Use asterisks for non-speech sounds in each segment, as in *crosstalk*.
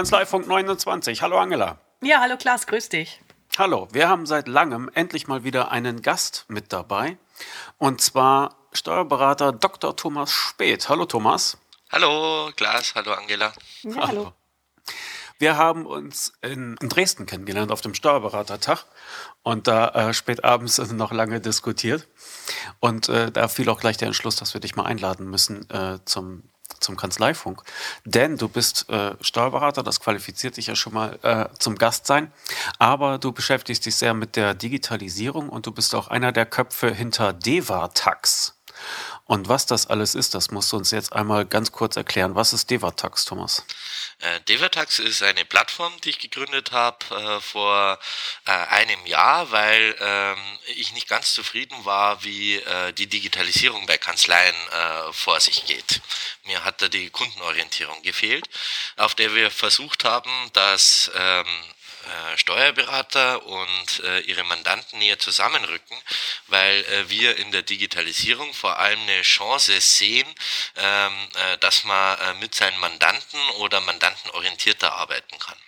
Kanzleifunk 29. Hallo Angela. Ja, hallo Klaas, grüß dich. Hallo, wir haben seit langem endlich mal wieder einen Gast mit dabei. Und zwar Steuerberater Dr. Thomas Speth. Hallo Thomas. Hallo Klaas, hallo Angela. Ja, hallo. Wir haben uns in Dresden kennengelernt auf dem Steuerberatertag und da äh, spät abends *laughs* noch lange diskutiert. Und äh, da fiel auch gleich der Entschluss, dass wir dich mal einladen müssen äh, zum zum Kanzleifunk. Denn du bist äh, Steuerberater, das qualifiziert dich ja schon mal äh, zum Gast sein. Aber du beschäftigst dich sehr mit der Digitalisierung und du bist auch einer der Köpfe hinter Devatax. Und was das alles ist, das musst du uns jetzt einmal ganz kurz erklären. Was ist Devatax, Thomas? Äh, Devatax ist eine Plattform, die ich gegründet habe äh, vor äh, einem Jahr, weil ähm, ich nicht ganz zufrieden war, wie äh, die Digitalisierung bei Kanzleien äh, vor sich geht. Mir hat da die Kundenorientierung gefehlt, auf der wir versucht haben, dass ähm, äh, Steuerberater und äh, ihre Mandanten näher zusammenrücken, weil äh, wir in der Digitalisierung vor allem eine Chance sehen, ähm, äh, dass man äh, mit seinen Mandanten oder Mandanten orientierter arbeiten kann.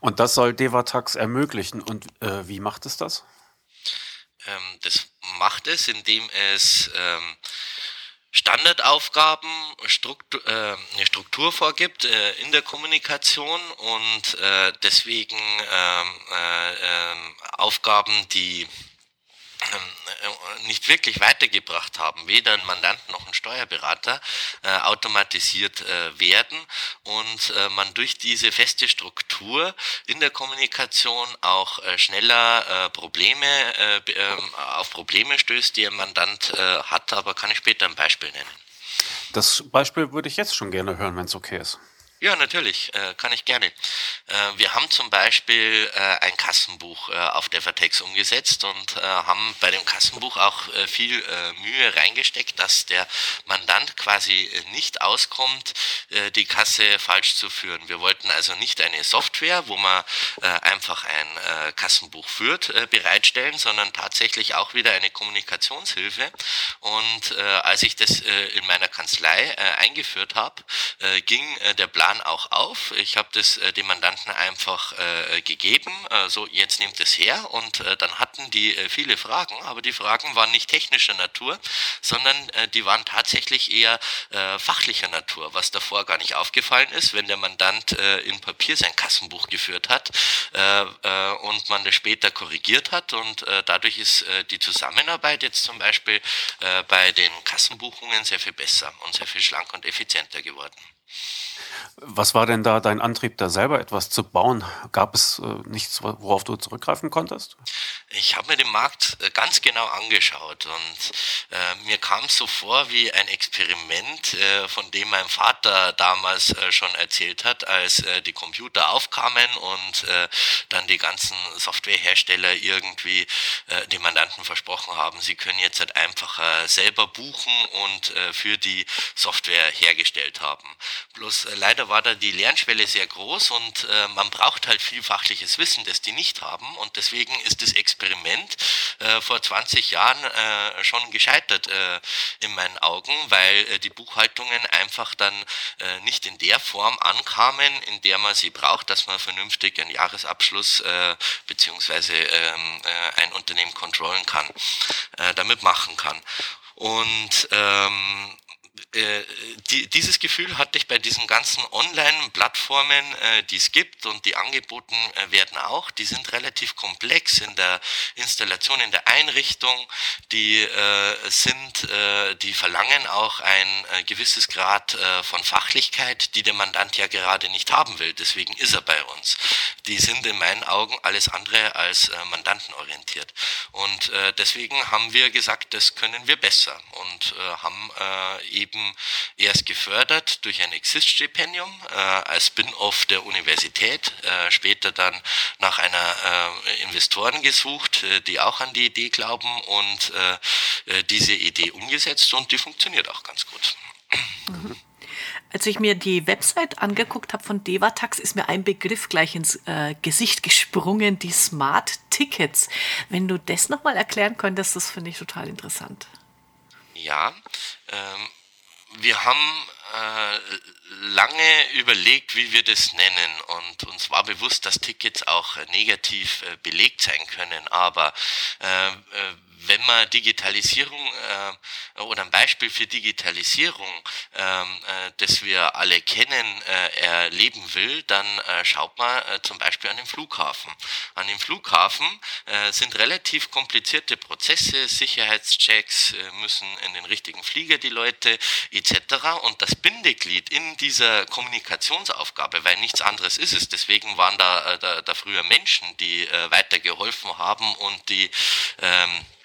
Und das soll Devatax ermöglichen. Und wie macht es das? Ähm, das macht es, indem es ähm, Standardaufgaben Struktur, äh, eine Struktur vorgibt äh, in der Kommunikation und äh, deswegen ähm, äh, ähm, Aufgaben, die nicht wirklich weitergebracht haben, weder ein Mandant noch ein Steuerberater, äh, automatisiert äh, werden und äh, man durch diese feste Struktur in der Kommunikation auch äh, schneller äh, Probleme ähm, auf Probleme stößt, die ein Mandant hat, aber kann ich später ein Beispiel nennen. Das Beispiel würde ich jetzt schon gerne hören, wenn es okay ist. Ja, natürlich, äh, kann ich gerne. Äh, wir haben zum Beispiel äh, ein Kassenbuch äh, auf der Vertex umgesetzt und äh, haben bei dem Kassenbuch auch äh, viel Mühe reingesteckt, dass der Mandant quasi nicht auskommt, die Kasse falsch zu führen. Wir wollten also nicht eine Software, wo man einfach ein Kassenbuch führt, bereitstellen, sondern tatsächlich auch wieder eine Kommunikationshilfe. Und als ich das in meiner Kanzlei eingeführt habe, ging der Plan Plan auch auf. Ich habe das äh, dem Mandanten einfach äh, gegeben, äh, so jetzt nimmt es her und äh, dann hatten die äh, viele Fragen, aber die Fragen waren nicht technischer Natur, sondern äh, die waren tatsächlich eher fachlicher Natur, was davor gar nicht aufgefallen ist, wenn der Mandant in Papier sein Kassenbuch geführt hat und man das später korrigiert hat und dadurch ist die Zusammenarbeit jetzt zum Beispiel bei den Kassenbuchungen sehr viel besser und sehr viel schlanker und effizienter geworden. Was war denn da dein Antrieb, da selber etwas zu bauen? Gab es äh, nichts, worauf du zurückgreifen konntest? Ich habe mir den Markt äh, ganz genau angeschaut und äh, mir kam es so vor wie ein Experiment, äh, von dem mein Vater damals äh, schon erzählt hat, als äh, die Computer aufkamen und dann die ganzen Softwarehersteller irgendwie äh, den Mandanten versprochen haben, sie können jetzt halt einfach selber buchen und für die Software hergestellt haben. Bloß leider war da die Lernschwelle sehr groß und äh, man braucht halt viel fachliches Wissen, das die nicht haben. Und deswegen ist das Experiment äh, vor 20 Jahren äh, schon gescheitert äh, in meinen Augen, weil äh, die Buchhaltungen einfach dann äh, nicht in der Form ankamen, in der man sie braucht, dass man vernünftig einen Jahresabschluss äh, beziehungsweise ähm, äh, ein Unternehmen kontrollen kann, damit machen kann. Und ähm, äh, die, dieses Gefühl hatte ich bei diesen ganzen Online-Plattformen, äh, die es gibt und die angeboten äh, werden auch. Die sind relativ komplex in der Installation, in der Einrichtung. Die äh, sind, äh, die verlangen auch ein gewisses Grad von Fachlichkeit, die der Mandant ja gerade nicht haben will. Deswegen ist er bei uns. Die sind in meinen Augen alles andere als mandantenorientiert. Und deswegen haben wir gesagt, das können wir besser und haben eben erst gefördert durch ein Exist-Stipendium äh, als Spin-off der Universität, äh, später dann nach einer äh, Investoren gesucht, äh, die auch an die Idee glauben und äh, äh, diese Idee umgesetzt und die funktioniert auch ganz gut. Mhm. Als ich mir die Website angeguckt habe von Devatax, ist mir ein Begriff gleich ins äh, Gesicht gesprungen, die Smart Tickets. Wenn du das nochmal erklären könntest, das finde ich total interessant. Ja, ähm, wir haben äh, lange überlegt, wie wir das nennen und uns war bewusst, dass Tickets auch negativ äh, belegt sein können, aber äh, wenn man Digitalisierung äh, oder ein Beispiel für Digitalisierung, ähm, äh, das wir alle kennen, äh, erleben will, dann äh, schaut man äh, zum Beispiel an den Flughafen. An dem Flughafen äh, sind relativ komplizierte Prozesse, Sicherheitschecks, äh, müssen in den richtigen Flieger die Leute etc. Und das Bindeglied in dieser Kommunikationsaufgabe, weil nichts anderes ist es, deswegen waren da, äh, da, da früher Menschen, die äh, weitergeholfen haben und die ähm, äh,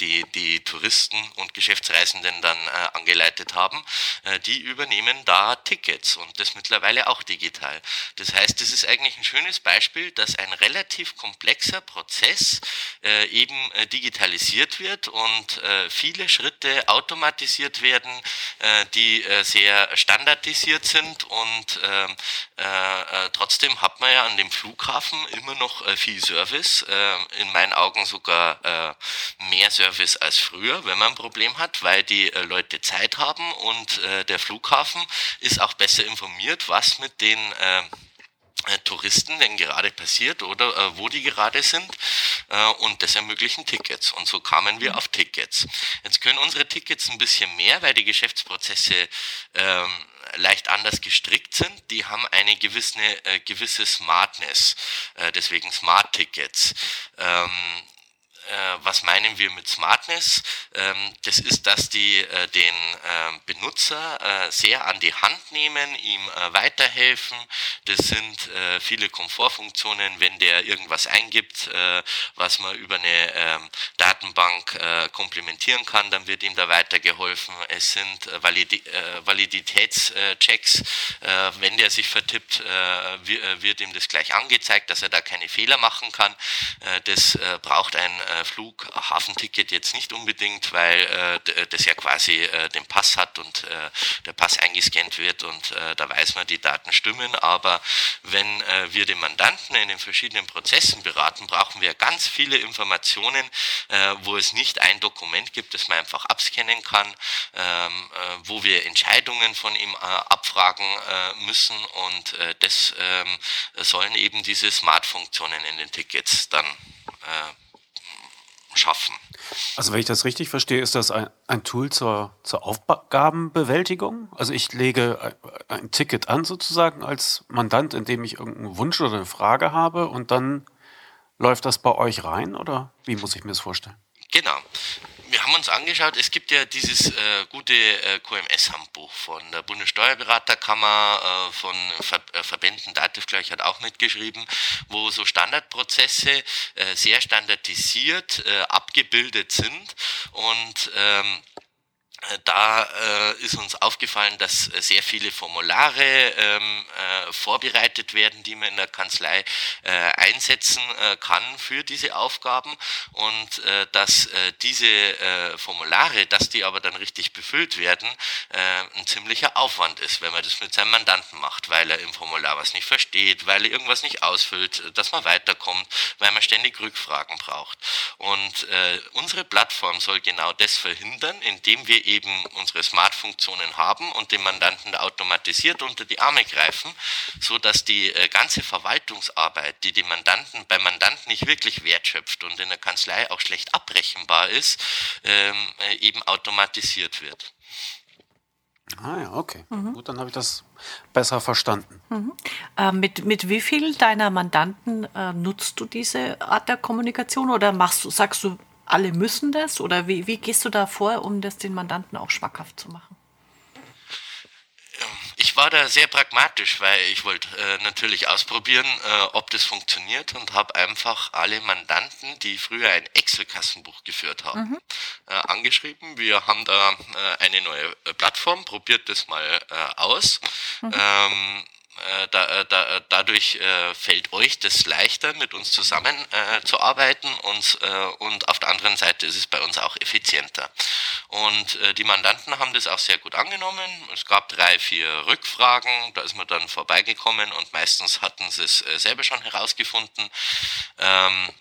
die die Touristen und Geschäftsreisenden dann äh, angeleitet haben, äh, die übernehmen da Tickets und das mittlerweile auch digital. Das heißt, es ist eigentlich ein schönes Beispiel, dass ein relativ komplexer Prozess äh, eben äh, digitalisiert wird und äh, viele Schritte automatisiert werden, äh, die äh, sehr standardisiert sind und ähm, äh, äh, trotzdem hat man ja an dem Flughafen immer noch äh, viel Service, äh, in meinen Augen sogar äh, mehr Service als früher, wenn man ein Problem hat, weil die äh, Leute Zeit haben und äh, der Flughafen ist auch besser informiert, was mit den äh, äh Touristen denn gerade passiert oder äh, wo die gerade sind äh, und das ermöglichen Tickets und so kamen wir auf Tickets. Jetzt können unsere Tickets ein bisschen mehr, weil die Geschäftsprozesse ähm, leicht anders gestrickt sind. Die haben eine gewisse, äh, gewisse Smartness, äh, deswegen Smart Tickets. Ähm, äh, was meinen wir mit Smartness? Ähm, das ist, dass die äh, den äh, Benutzer äh, sehr an die Hand nehmen, ihm äh, weiterhelfen. Das sind äh, viele Komfortfunktionen, wenn der irgendwas eingibt, was man über eine ähm, Datenbank komplementieren kann, dann wird ihm da weitergeholfen. Es sind Validi Validitätschecks, wenn der sich vertippt, wird ihm das gleich angezeigt, dass er da keine Fehler machen kann. das braucht ein äh, Flughafenticket jetzt nicht unbedingt, weil äh, das ja quasi äh, den Pass hat und äh, der Pass eingescannt wird und äh, da weiß man, die Daten stimmen. Aber wenn äh, wir den Mandanten in den verschiedenen Prozessen beraten, brauchen wir ganz viele Informationen, äh, wo es nicht ein Dokument gibt, das man einfach abscannen kann, ähm, äh, wo wir Entscheidungen von ihm äh, abfragen äh, müssen und äh, das ähm, sollen eben diese Smart-Funktionen in den Tickets dann äh, schaffen. Also wenn ich das richtig verstehe, ist das ein, ein Tool zur, zur Aufgabenbewältigung? Also ich lege ein, ein Ticket an sozusagen als Mandant, indem ich irgendeinen Wunsch oder eine Frage habe und dann läuft das bei euch rein oder wie muss ich mir das vorstellen? Genau wir haben uns angeschaut, es gibt ja dieses äh, gute äh, QMS-Handbuch von der Bundessteuerberaterkammer, äh, von Ver äh, Verbänden, gleich hat auch mitgeschrieben, wo so Standardprozesse äh, sehr standardisiert äh, abgebildet sind. Und ähm, da äh, ist uns aufgefallen, dass äh, sehr viele Formulare ähm, äh, vorbereitet werden, die man in der Kanzlei äh, einsetzen äh, kann für diese Aufgaben und äh, dass diese Formulare, dass die aber dann richtig befüllt werden, ein ziemlicher Aufwand ist, wenn man das mit seinem Mandanten macht, weil er im Formular was nicht versteht, weil er irgendwas nicht ausfüllt, dass man weiterkommt, weil man ständig Rückfragen braucht. Und unsere Plattform soll genau das verhindern, indem wir eben unsere Smart-Funktionen haben und dem Mandanten automatisiert unter die Arme greifen, so dass die äh, ganze Verwaltungsarbeit, die dem Mandanten beim Mandanten nicht wirklich wertschöpft und in der Kanzlei auch schlecht abrechenbar ist, ähm, äh, eben automatisiert wird. Ah ja, okay. Mhm. Gut, dann habe ich das besser verstanden. Mhm. Äh, mit, mit wie vielen deiner Mandanten äh, nutzt du diese Art der Kommunikation oder machst du, sagst du, alle müssen das? Oder wie, wie gehst du da vor, um das den Mandanten auch schmackhaft zu machen? Ich war da sehr pragmatisch, weil ich wollte äh, natürlich ausprobieren, äh, ob das funktioniert und habe einfach alle Mandanten, die früher ein Excel-Kassenbuch geführt haben, mhm. äh, angeschrieben. Wir haben da äh, eine neue äh, Plattform, probiert das mal äh, aus. Mhm. Ähm, äh, da, äh, da, äh, dadurch äh, fällt euch das leichter, mit uns zusammen äh, zu arbeiten und, äh, und auf der anderen Seite ist es bei uns auch effizienter. Und äh, die Mandanten haben das auch sehr gut angenommen. Es gab drei, vier Rückfragen, da ist man dann vorbeigekommen und meistens hatten sie es äh, selber schon herausgefunden. Ähm,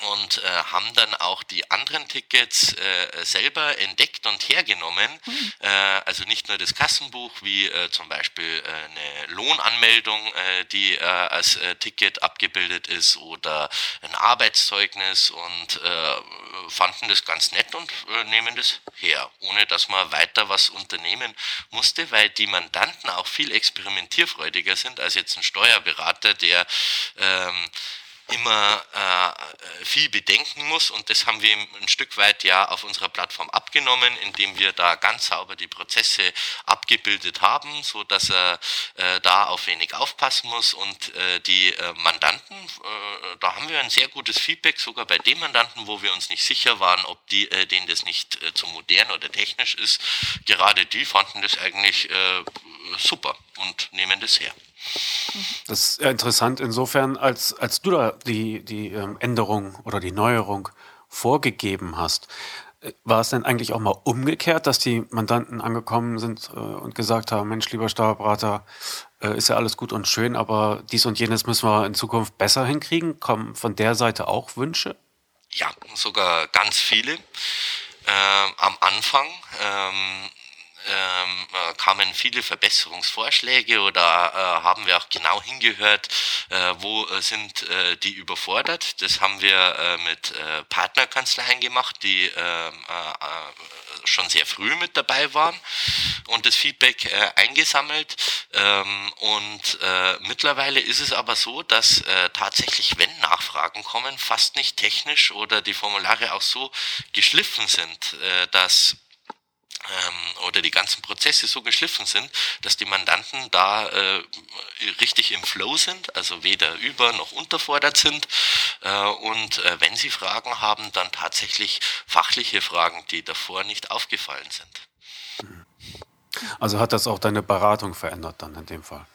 und äh, haben dann auch die anderen Tickets äh, selber entdeckt und hergenommen. Mhm. Äh, also nicht nur das Kassenbuch, wie äh, zum Beispiel äh, eine Lohnanmeldung, äh, die äh, als äh, Ticket abgebildet ist oder ein Arbeitszeugnis und äh, fanden das ganz nett und äh, nehmen das her, ohne dass man weiter was unternehmen musste, weil die Mandanten auch viel experimentierfreudiger sind als jetzt ein Steuerberater, der ähm, immer äh, viel bedenken muss. Und das haben wir ein Stück weit ja auf unserer Plattform abgenommen, indem wir da ganz sauber die Prozesse abgebildet haben, so dass er äh, da auf wenig aufpassen muss. Und äh, die äh, Mandanten, äh, da haben wir ein sehr gutes Feedback, sogar bei den Mandanten, wo wir uns nicht sicher waren, ob die, äh, denen das nicht zu modern oder technisch ist, gerade die fanden das eigentlich super und nehmen das her. Das ist interessant insofern, als, als du da die, die ähm, Änderung oder die Neuerung vorgegeben hast. Äh, war es denn eigentlich auch mal umgekehrt, dass die Mandanten angekommen sind äh, und gesagt haben, Mensch, lieber Steuerberater, äh, ist ja alles gut und schön, aber dies und jenes müssen wir in Zukunft besser hinkriegen? Kommen von der Seite auch Wünsche? Ja, sogar ganz viele. Ähm, am Anfang ähm, ähm, äh, kamen viele Verbesserungsvorschläge oder äh, haben wir auch genau hingehört, äh, wo äh, sind äh, die überfordert. Das haben wir äh, mit Partnerkanzleien gemacht, die äh, äh, schon sehr früh mit dabei waren und das Feedback eingesammelt. Ähm, und mittlerweile ist es aber so, dass tatsächlich, wenn Nachfragen kommen, fast nicht technisch oder die Formulare auch so geschliffen sind, dass ähm, oder die ganzen Prozesse so geschliffen sind, dass die Mandanten da äh, richtig im Flow sind, also weder über noch unterfordert sind äh, und äh, wenn sie Fragen haben, dann tatsächlich fachliche Fragen, die davor nicht aufgefallen sind. Also hat das auch deine Beratung verändert dann in dem Fall?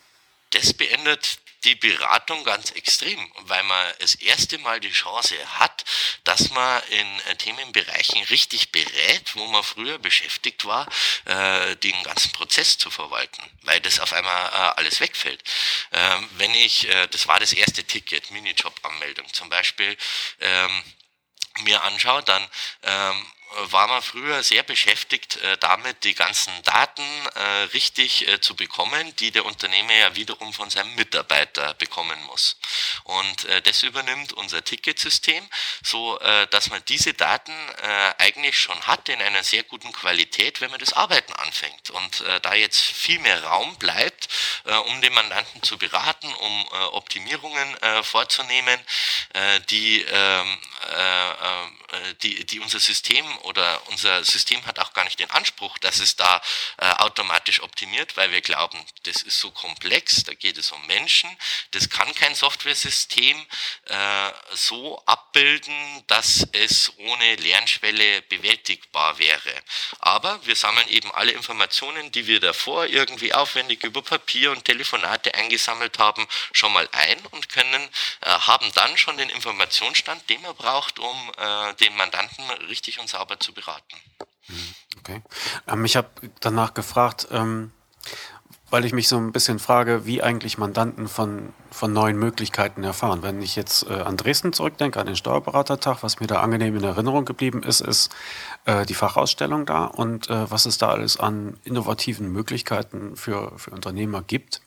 Das beendet die Beratung ganz extrem, weil man das erste Mal die Chance hat, dass man in äh, Themenbereichen richtig berät, wo man früher beschäftigt war, äh, den ganzen Prozess zu verwalten, weil das auf einmal äh, alles wegfällt. Ähm, wenn ich, äh, das war das erste Ticket, Minijob-Anmeldung zum Beispiel, ähm, mir anschaue, dann ähm, war man früher sehr beschäftigt äh, damit, die ganzen Daten äh, richtig äh, zu bekommen, die der Unternehmer ja wiederum von seinem Mitarbeiter bekommen muss. Und äh, das übernimmt unser Ticketsystem, so äh, dass man diese Daten äh, eigentlich schon hat in einer sehr guten Qualität, wenn man das Arbeiten anfängt. Und da jetzt viel mehr Raum bleibt, um den Mandanten zu beraten, um Optimierungen vorzunehmen, die, ähm, die, die unser System oder unser System hat auch gar nicht den Anspruch, dass es da äh, automatisch optimiert, weil wir glauben, das ist so komplex, da geht es um Menschen, das kann kein Softwaresystem äh, so abbilden, dass es ohne Lernschwelle bewältigbar wäre. Aber wir sammeln eben alle Informationen, die wir davor irgendwie aufwendig über Papier und Telefonate eingesammelt haben, schon mal ein und können, äh, haben dann schon den Informationsstand, den man braucht, um äh, den Mandanten richtig und sauber zu beraten. Mhm, okay. Ähm, ich habe danach gefragt, ähm, weil ich mich so ein bisschen frage, wie eigentlich Mandanten von, von neuen Möglichkeiten erfahren. Wenn ich jetzt äh, an Dresden zurückdenke, an den Steuerberatertag, was mir da angenehm in Erinnerung geblieben ist, ist äh, die Fachausstellung da und äh, was es da alles an innovativen Möglichkeiten für, für Unternehmer gibt.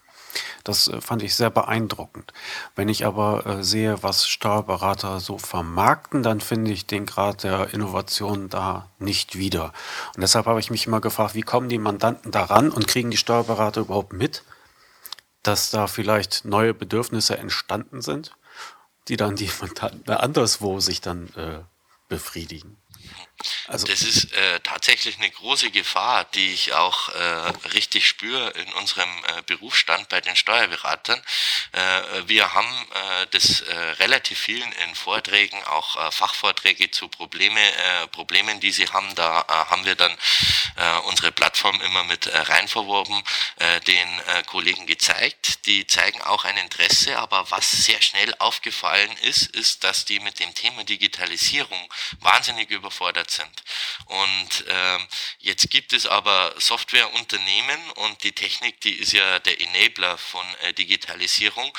Das äh, fand ich sehr beeindruckend. Wenn ich aber äh, sehe, was Steuerberater so vermarkten, dann finde ich den Grad der Innovation da nicht wieder. Und deshalb habe ich mich immer gefragt, wie kommen die Mandanten daran und kriegen die Steuerberater überhaupt mit, dass da vielleicht neue Bedürfnisse entstanden sind, die dann die Mandanten anderswo sich dann äh, befriedigen. Also das ist äh, tatsächlich eine große Gefahr, die ich auch äh, richtig spüre in unserem äh, Berufsstand bei den Steuerberatern. Äh, wir haben äh, das äh, relativ vielen in Vorträgen, auch äh, Fachvorträge zu Probleme, äh, Problemen, die sie haben. Da äh, haben wir dann äh, unsere Plattform immer mit äh, rein äh, den äh, Kollegen gezeigt. Die zeigen auch ein Interesse, aber was sehr schnell aufgefallen ist, ist, dass die mit dem Thema Digitalisierung wahnsinnig über sind. Und ähm, jetzt gibt es aber Softwareunternehmen und die Technik, die ist ja der Enabler von äh, Digitalisierung,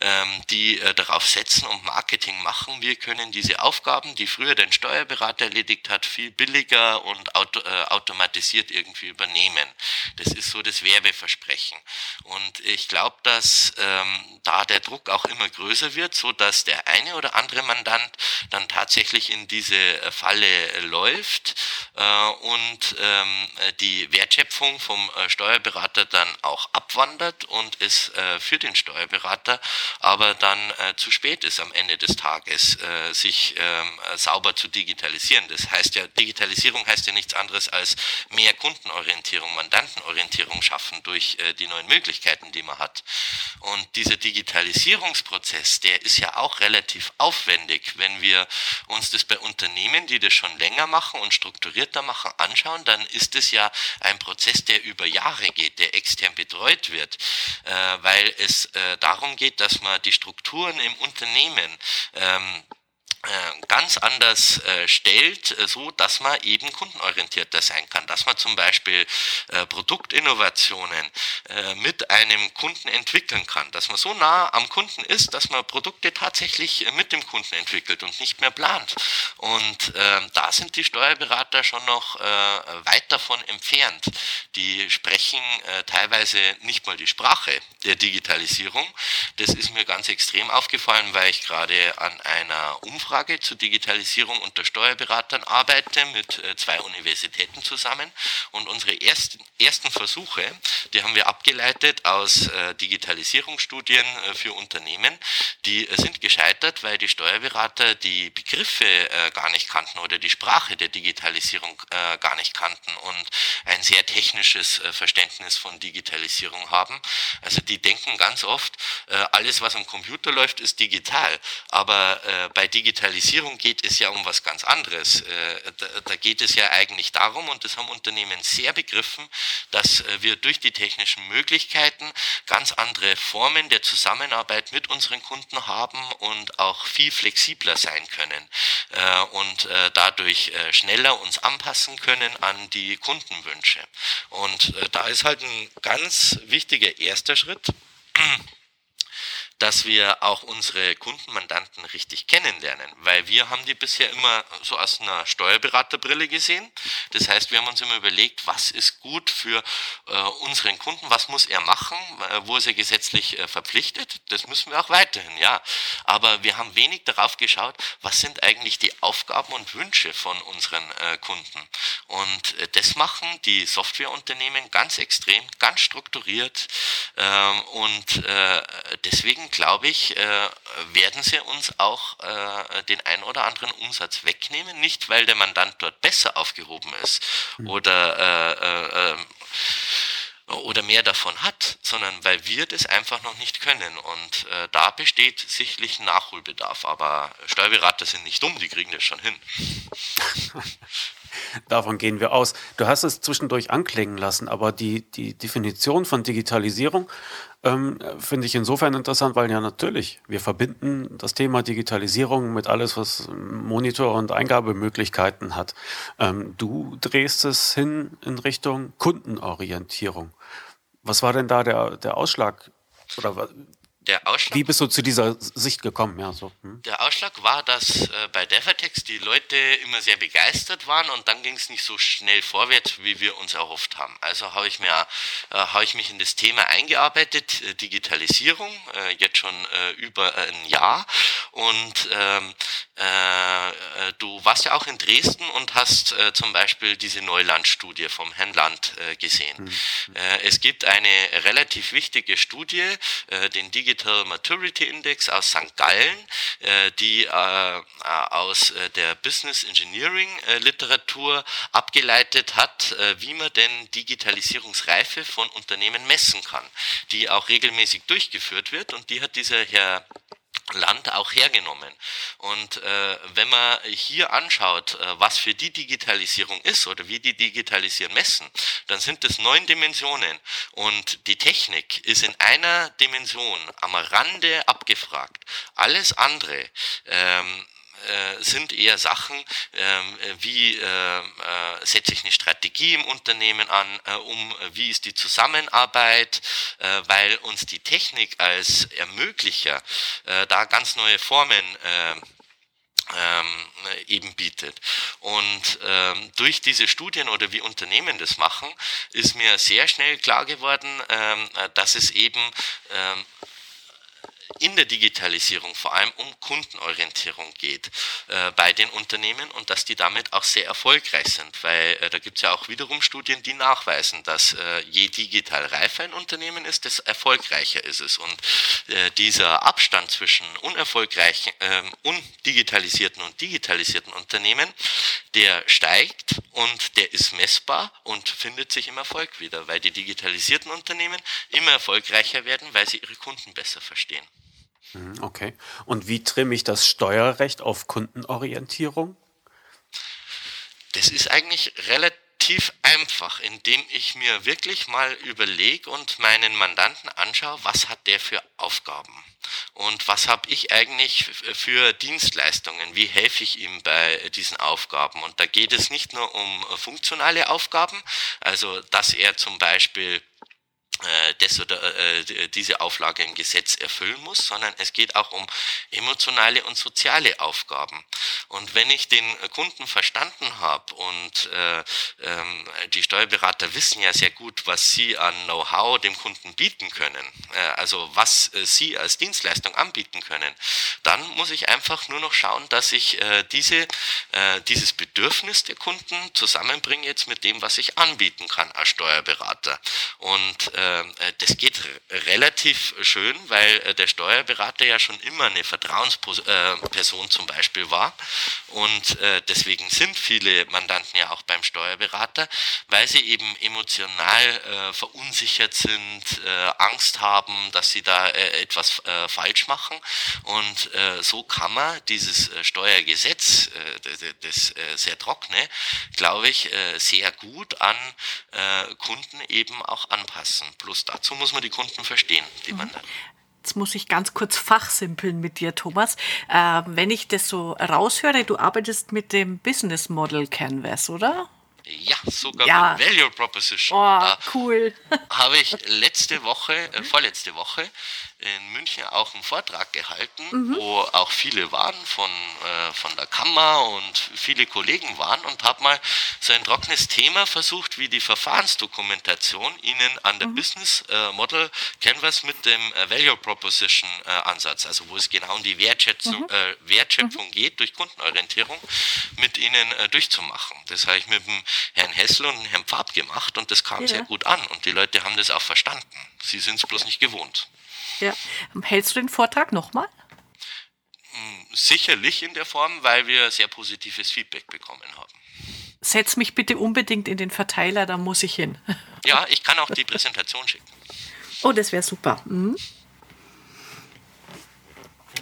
ähm, die äh, darauf setzen und Marketing machen. Wir können diese Aufgaben, die früher der Steuerberater erledigt hat, viel billiger und auto, äh, automatisiert irgendwie übernehmen. Das ist so das Werbeversprechen. Und ich glaube, dass ähm, da der Druck auch immer größer wird, so dass der eine oder andere Mandant dann tatsächlich in diese äh, Falle läuft äh, und ähm, die Wertschöpfung vom äh, Steuerberater dann auch abwandert und es äh, für den Steuerberater aber dann äh, zu spät ist am Ende des Tages, äh, sich ähm, sauber zu digitalisieren. Das heißt ja, Digitalisierung heißt ja nichts anderes als mehr Kundenorientierung, Mandantenorientierung schaffen durch äh, die neuen Möglichkeiten, die man hat. Und dieser Digitalisierungsprozess, der ist ja auch relativ aufwendig, wenn wir uns das bei Unternehmen, die das schon länger machen und strukturierter machen, anschauen, dann ist es ja ein Prozess, der über Jahre geht, der extern betreut wird, äh, weil es äh, darum geht, dass man die Strukturen im Unternehmen ähm, äh, ganz anders äh, stellt, äh, so dass man eben kundenorientierter sein kann, dass man zum Beispiel äh, Produktinnovationen äh, mit einem Kunden entwickeln kann, dass man so nah am Kunden ist, dass man Produkte tatsächlich äh, mit dem Kunden entwickelt und nicht mehr plant. Und ähm, da sind die Steuerberater schon noch weit davon entfernt. Die sprechen teilweise nicht mal die Sprache der Digitalisierung. Das ist mir ganz extrem aufgefallen, weil ich gerade an einer Umfrage Umfrage zur Digitalisierung unter Steuerberatern arbeite mit äh, zwei Universitäten zusammen. Und unsere ersten, ersten Versuche, die haben wir abgeleitet aus äh, Digitalisierungsstudien äh, für Unternehmen. Die sind gescheitert, weil die Steuerberater die Begriffe gar nicht kannten oder die Sprache der Digitalisierung gar nicht kannten und ein sehr technisches Verständnis von Digitalisierung haben. Also die denken ganz oft, alles was am Computer läuft, ist digital. Aber bei Digitalisierung Digitalisierung geht es ja um was ganz anderes. Äh, da geht es ja eigentlich darum, und das haben Unternehmen sehr begriffen, dass äh, wir durch die technischen Möglichkeiten ganz andere Formen der Zusammenarbeit mit unseren Kunden haben und auch viel flexibler sein können äh, und dadurch schneller uns anpassen können an die Kundenwünsche. Und da ist halt ein ganz wichtiger erster Schritt dass wir auch unsere Kundenmandanten richtig kennenlernen, weil wir haben die bisher immer so aus einer Steuerberaterbrille gesehen. Das heißt, wir haben uns immer überlegt, was ist gut für äh, unseren Kunden, was muss er machen, äh, wo ist er gesetzlich äh, verpflichtet. Das müssen wir auch weiterhin, ja. Aber wir haben wenig darauf geschaut, was sind eigentlich die Aufgaben und Wünsche von unseren äh, Kunden. Und äh, das machen die Softwareunternehmen ganz extrem, ganz strukturiert ähm, und äh, deswegen deswegen glaube ich, äh, werden sie uns auch äh, den ein oder anderen Umsatz wegnehmen, nicht weil der Mandant dort besser aufgehoben ist mhm. oder äh, oder mehr davon hat, sondern weil wir das einfach noch nicht können. Und äh, da besteht sicherlich Nachholbedarf. Aber Steuerberater sind nicht dumm, die kriegen das schon hin. *laughs* Davon gehen wir aus. Du hast es zwischendurch anklingen lassen, aber die, die Definition von Digitalisierung ähm, finde ich insofern interessant, weil ja natürlich, wir verbinden das Thema Digitalisierung mit alles, was Monitor- und Eingabemöglichkeiten hat. Ähm, du drehst es hin in Richtung Kundenorientierung. Was war denn da der, der Ausschlag? Oder der Ausschlag, Wie bist du zu dieser Sicht gekommen? Ja, so. Hm. Der Ausschlag war, dass äh, bei Devatex die Leute immer sehr begeistert waren und dann ging es nicht so schnell vorwärts, wie wir uns erhofft haben. Also habe ich, mir, äh, hab ich mich in das Thema eingearbeitet, äh, Digitalisierung, äh, jetzt schon äh, über ein Jahr. Und ähm, äh, du warst ja auch in Dresden und hast zum Beispiel diese Neulandstudie vom Herrn Land gesehen. Mhm. es gibt eine relativ wichtige Studie, den Digital Maturity Index aus St. Gallen, äh, die äh, aus äh, der Business Engineering Literatur abgeleitet hat, wie man denn Digitalisierungsreife von Unternehmen messen kann, die auch regelmäßig durchgeführt wird und die hat dieser Herr Land auch hergenommen. Und äh, wenn man hier anschaut, äh, was für die Digitalisierung ist oder wie die digitalisieren messen, dann sind es neun Dimensionen. Und die Technik ist in einer Dimension am Rande abgefragt. Alles andere ähm, äh, sind eher Sachen ähm, wie äh, äh, setze ich eine Strategie im Unternehmen an, äh, um wie ist die Zusammenarbeit, äh, weil uns die Technik als Ermöglicher äh, da ganz neue Formen äh, ähm, eben bietet. Und ähm, durch diese Studien oder wie Unternehmen das machen, ist mir sehr schnell klar geworden, ähm, dass es eben ähm, in der Digitalisierung vor allem um Kundenorientierung geht äh, bei den Unternehmen und dass die damit auch sehr erfolgreich sind, weil äh, da gibt es ja auch wiederum Studien, die nachweisen, dass äh, je digital reifer ein Unternehmen ist, desto erfolgreicher ist es. Und äh, dieser Abstand zwischen unerfolgreichen, ähm, undigitalisierten und digitalisierten Unternehmen, der steigt und der ist messbar und findet sich im Erfolg wieder, weil die digitalisierten Unternehmen immer erfolgreicher werden, weil sie ihre Kunden besser verstehen. Mhm, okay. Und wie trimme ich das Steuerrecht auf Kundenorientierung? Das ist eigentlich relativ einfach, indem ich mir wirklich mal überlege und meinen Mandanten anschaue, was hat der für Aufgaben und was habe ich eigentlich für Dienstleistungen, wie helfe ich ihm bei diesen Aufgaben. Und da geht es nicht nur um funktionale Aufgaben, also dass er zum Beispiel äh, das oder äh, diese Auflage im Gesetz erfüllen muss, sondern es geht auch um emotionale und soziale Aufgaben. Und wenn ich den Kunden verstanden habe und äh, ähm, die Steuerberater wissen ja sehr gut, was sie an Know-how dem Kunden bieten können, äh, also was äh, sie als Dienstleistung anbieten können, dann muss ich einfach nur noch schauen, dass ich äh, diese, äh, dieses Bedürfnis der Kunden zusammenbringe jetzt mit dem, was ich anbieten kann als Steuerberater. Und äh, äh, das geht relativ schön, weil äh, der Steuerberater ja schon immer eine Vertrauensperson zum Beispiel war. Und äh, deswegen sind viele Mandanten ja auch beim Steuerberater, weil sie eben emotional verunsichert sind, Angst haben, dass sie da etwas falsch machen. Und so kann man dieses Steuergesetz, das sehr trockene, glaube ich, sehr gut an Kunden eben auch anpassen. Bloß dazu muss man die Kunden verstehen, die mhm. man dann. Jetzt muss ich ganz kurz fachsimpeln mit dir, Thomas. Äh, wenn ich das so raushöre, du arbeitest mit dem Business Model Canvas, oder? Ja, sogar ja. mit Value Proposition. Oh, da cool. *laughs* habe ich letzte Woche, äh, vorletzte Woche in München auch einen Vortrag gehalten, mhm. wo auch viele waren von, äh, von der Kammer und viele Kollegen waren und habe mal so ein trockenes Thema versucht, wie die Verfahrensdokumentation Ihnen an der mhm. Business äh, Model Canvas mit dem äh, Value Proposition äh, Ansatz, also wo es genau um die Wertschätzung, mhm. Äh, Wertschöpfung mhm. geht durch Kundenorientierung, mit Ihnen äh, durchzumachen. Das habe ich mit dem Herrn Hessel und Herrn Pfad gemacht und das kam ja. sehr gut an und die Leute haben das auch verstanden. Sie sind es bloß nicht gewohnt. Ja. Hältst du den Vortrag nochmal? Hm, sicherlich in der Form, weil wir sehr positives Feedback bekommen haben. Setz mich bitte unbedingt in den Verteiler, da muss ich hin. *laughs* Ja, ich kann auch die Präsentation schicken. Oh, das wäre super. Mhm.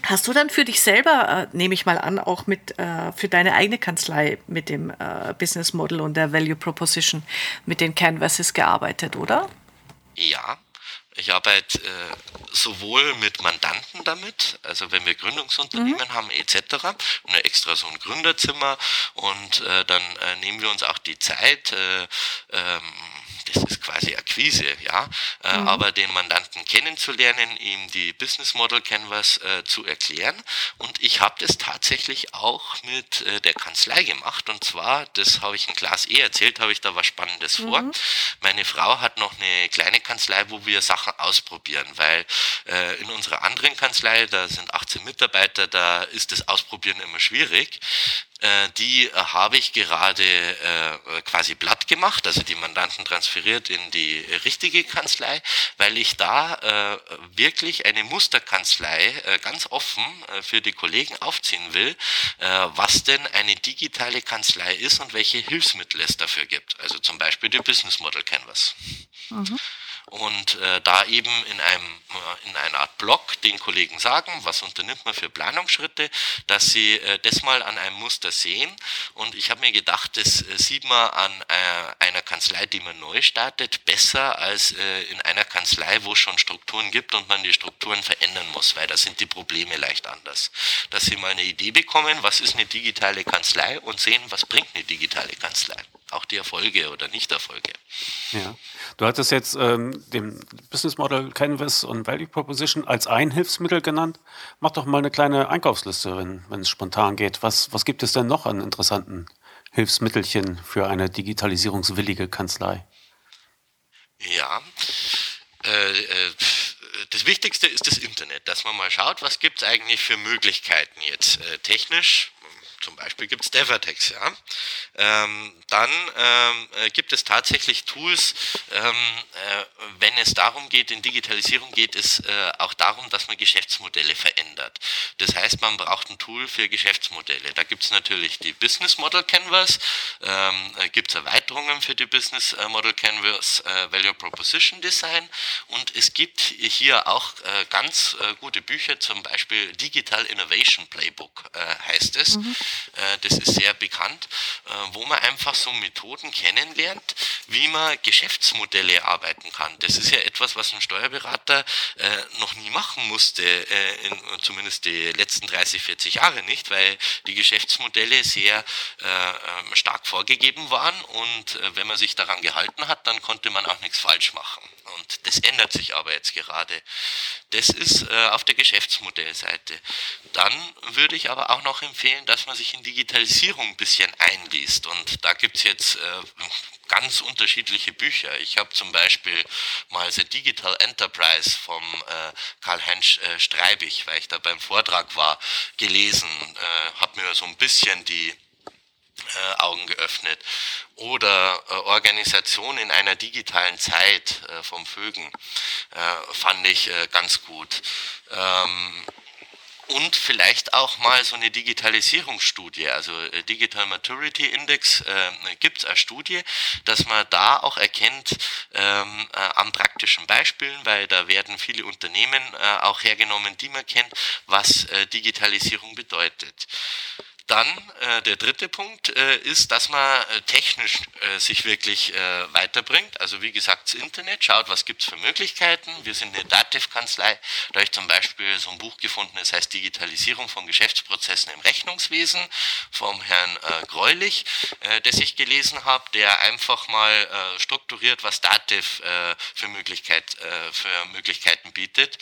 Hast du dann für dich selber, äh, nehme ich mal an, auch mit äh, für deine eigene Kanzlei mit dem äh, Business Model und der Value Proposition mit den Canvases gearbeitet, oder? Ja, ich arbeite äh, sowohl mit Mandanten damit, also wenn wir Gründungsunternehmen mhm. haben etc. und extra so ein Gründerzimmer und äh, dann äh, nehmen wir uns auch die Zeit, äh, ähm, das ist quasi Akquise, ja, äh, mhm. aber den Mandanten kennenzulernen, ihm die Business Model Canvas äh, zu erklären. Und ich habe das tatsächlich auch mit äh, der Kanzlei gemacht. Und zwar, das habe ich in Klaas E erzählt, habe ich da was Spannendes mhm. vor. Meine Frau hat noch eine kleine Kanzlei, wo wir Sachen ausprobieren, weil äh, in unserer anderen Kanzlei, da sind 18 Mitarbeiter, da ist das Ausprobieren immer schwierig. Äh, die äh, habe ich gerade äh, quasi platt gemacht, also die Mandanten transferiert in die richtige Kanzlei, weil ich da wirklich eine Musterkanzlei ganz offen für die Kollegen aufziehen will, was denn eine digitale Kanzlei ist und welche Hilfsmittel es dafür gibt. Also zum Beispiel die Business Model Canvas. Mhm. Und äh, da eben in einem äh, in einer Art Blog den Kollegen sagen, was unternimmt man für Planungsschritte, dass sie äh, das mal an einem Muster sehen und ich habe mir gedacht, das äh, sieht man an äh, einer Kanzlei, die man neu startet, besser als äh, in einer Kanzlei, wo es schon Strukturen gibt und man die Strukturen verändern muss, weil da sind die Probleme leicht anders. Dass sie mal eine Idee bekommen, was ist eine digitale Kanzlei und sehen, was bringt eine digitale Kanzlei auch die Erfolge oder Nichterfolge. Ja. Du hattest jetzt ähm, den Business Model Canvas und Value Proposition als ein Hilfsmittel genannt. Mach doch mal eine kleine Einkaufsliste, wenn, wenn es spontan geht. Was, was gibt es denn noch an interessanten Hilfsmittelchen für eine digitalisierungswillige Kanzlei? Ja, äh, äh, das Wichtigste ist das Internet, dass man mal schaut, was gibt es eigentlich für Möglichkeiten jetzt äh, technisch zum Beispiel gibt es Devatex, ja. Ähm, dann ähm, äh, gibt es tatsächlich Tools, ähm, äh, wenn es darum geht, in Digitalisierung geht es äh, auch darum, dass man Geschäftsmodelle verändert. Das heißt, man braucht ein Tool für Geschäftsmodelle. Da gibt es natürlich die Business Model Canvas, ähm, äh, gibt es Erweiterungen für die Business äh, Model Canvas, äh, Value Proposition Design und es gibt hier auch ganz gute Bücher, zum Beispiel Digital Innovation Playbook heißt es. Mhm. Äh, das ist sehr bekannt, äh, wo man einfach so Methoden kennenlernt, wie man Geschäftsmodelle arbeiten kann. Das ist ja etwas, was ein Steuerberater äh, noch nie machen musste, zumindest die letzten 30, 40 Jahre nicht, weil die Geschäftsmodelle sehr ähm, stark vorgegeben waren und wenn man sich daran gehalten hat, dann konnte man auch nichts falsch machen. Und das ändert sich aber jetzt gerade. Das ist äh, auf der Geschäftsmodellseite. Dann würde ich aber auch noch empfehlen, dass man sich in Digitalisierung ein bisschen einliest. Und da gibt es jetzt äh, ganz unterschiedliche Bücher. Ich habe zum Beispiel mal The Digital Enterprise vom äh, Karl-Heinz äh, Streibig, weil ich da beim Vortrag war, gelesen, äh, habe mir so ein bisschen die äh, Augen geöffnet. Oder äh, Organisation in einer digitalen Zeit äh, vom Fögen äh, fand ich äh, ganz gut. Ähm, und vielleicht auch mal so eine Digitalisierungsstudie, also äh, Digital Maturity Index äh, gibt es als Studie, dass man da auch erkennt ähm, äh, an praktischen Beispielen, weil da werden viele Unternehmen äh, auch hergenommen, die man kennt, was äh, Digitalisierung bedeutet. Dann äh, der dritte Punkt äh, ist, dass man äh, technisch äh, sich wirklich äh, weiterbringt. Also wie gesagt, das Internet schaut, was gibt es für Möglichkeiten. Wir sind eine Dativ-Kanzlei. Da habe ich zum Beispiel so ein Buch gefunden, das heißt Digitalisierung von Geschäftsprozessen im Rechnungswesen vom Herrn äh, Greulich, das ich gelesen habe, der einfach mal strukturiert, was Dativ für, Möglichkeit, für Möglichkeiten bietet,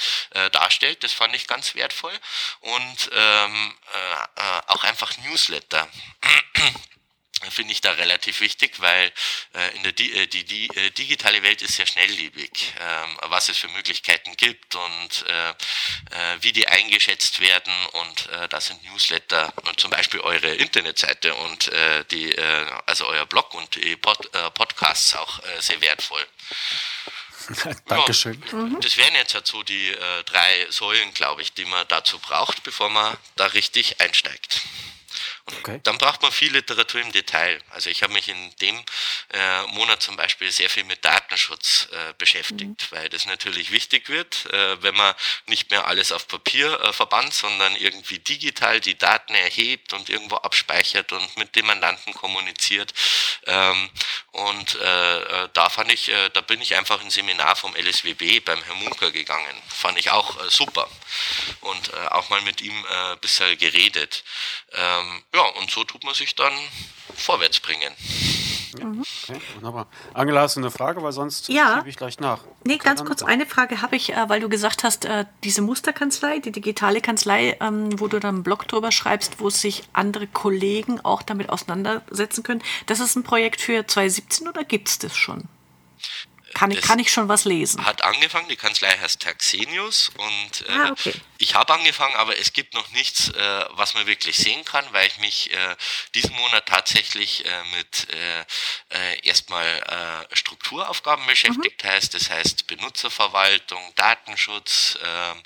darstellt. Das fand ich ganz wertvoll. Und ähm, auch einfach Newsletter *clears throat* finde ich da relativ wichtig, weil äh, in der Di äh, die, die äh, digitale Welt ist sehr schnelllebig, ähm, was es für Möglichkeiten gibt und äh, wie die eingeschätzt werden und äh, da sind Newsletter und zum Beispiel eure Internetseite und die also euer Blog und die Pod, Podcasts auch sehr wertvoll. *laughs* Dankeschön. Ja, das wären jetzt halt so die drei Säulen, glaube ich, die man dazu braucht, bevor man da richtig einsteigt. Okay. Dann braucht man viel Literatur im Detail. Also ich habe mich in dem äh, Monat zum Beispiel sehr viel mit Datenschutz äh, beschäftigt, mhm. weil das natürlich wichtig wird, äh, wenn man nicht mehr alles auf Papier äh, verbannt, sondern irgendwie digital die Daten erhebt und irgendwo abspeichert und mit dem Mandanten kommuniziert. Ähm, und äh, äh, da fand ich, da bin ich einfach ein Seminar vom LSWB beim Herrn Munker gegangen. Fand ich auch super. Und auch mal mit ihm ein bisschen geredet. Ähm, ja, und so tut man sich dann vorwärts bringen. Ja, okay, wunderbar. Angela, hast du eine Frage, weil sonst ja. schiebe ich gleich nach. Nee, ganz kurz eine Frage habe ich, äh, weil du gesagt hast, äh, diese Musterkanzlei, die digitale Kanzlei, ähm, wo du dann einen Blog drüber schreibst, wo sich andere Kollegen auch damit auseinandersetzen können. Das ist ein Projekt für 2017 oder gibt es das schon? Kann ich, kann ich schon was lesen? Hat angefangen, die Kanzlei heißt Taxenius und äh, ah, okay. ich habe angefangen, aber es gibt noch nichts, äh, was man wirklich sehen kann, weil ich mich äh, diesen Monat tatsächlich äh, mit äh, äh, erstmal Strukturaufgaben beschäftigt mhm. heißt, das heißt Benutzerverwaltung, Datenschutz, äh, äh,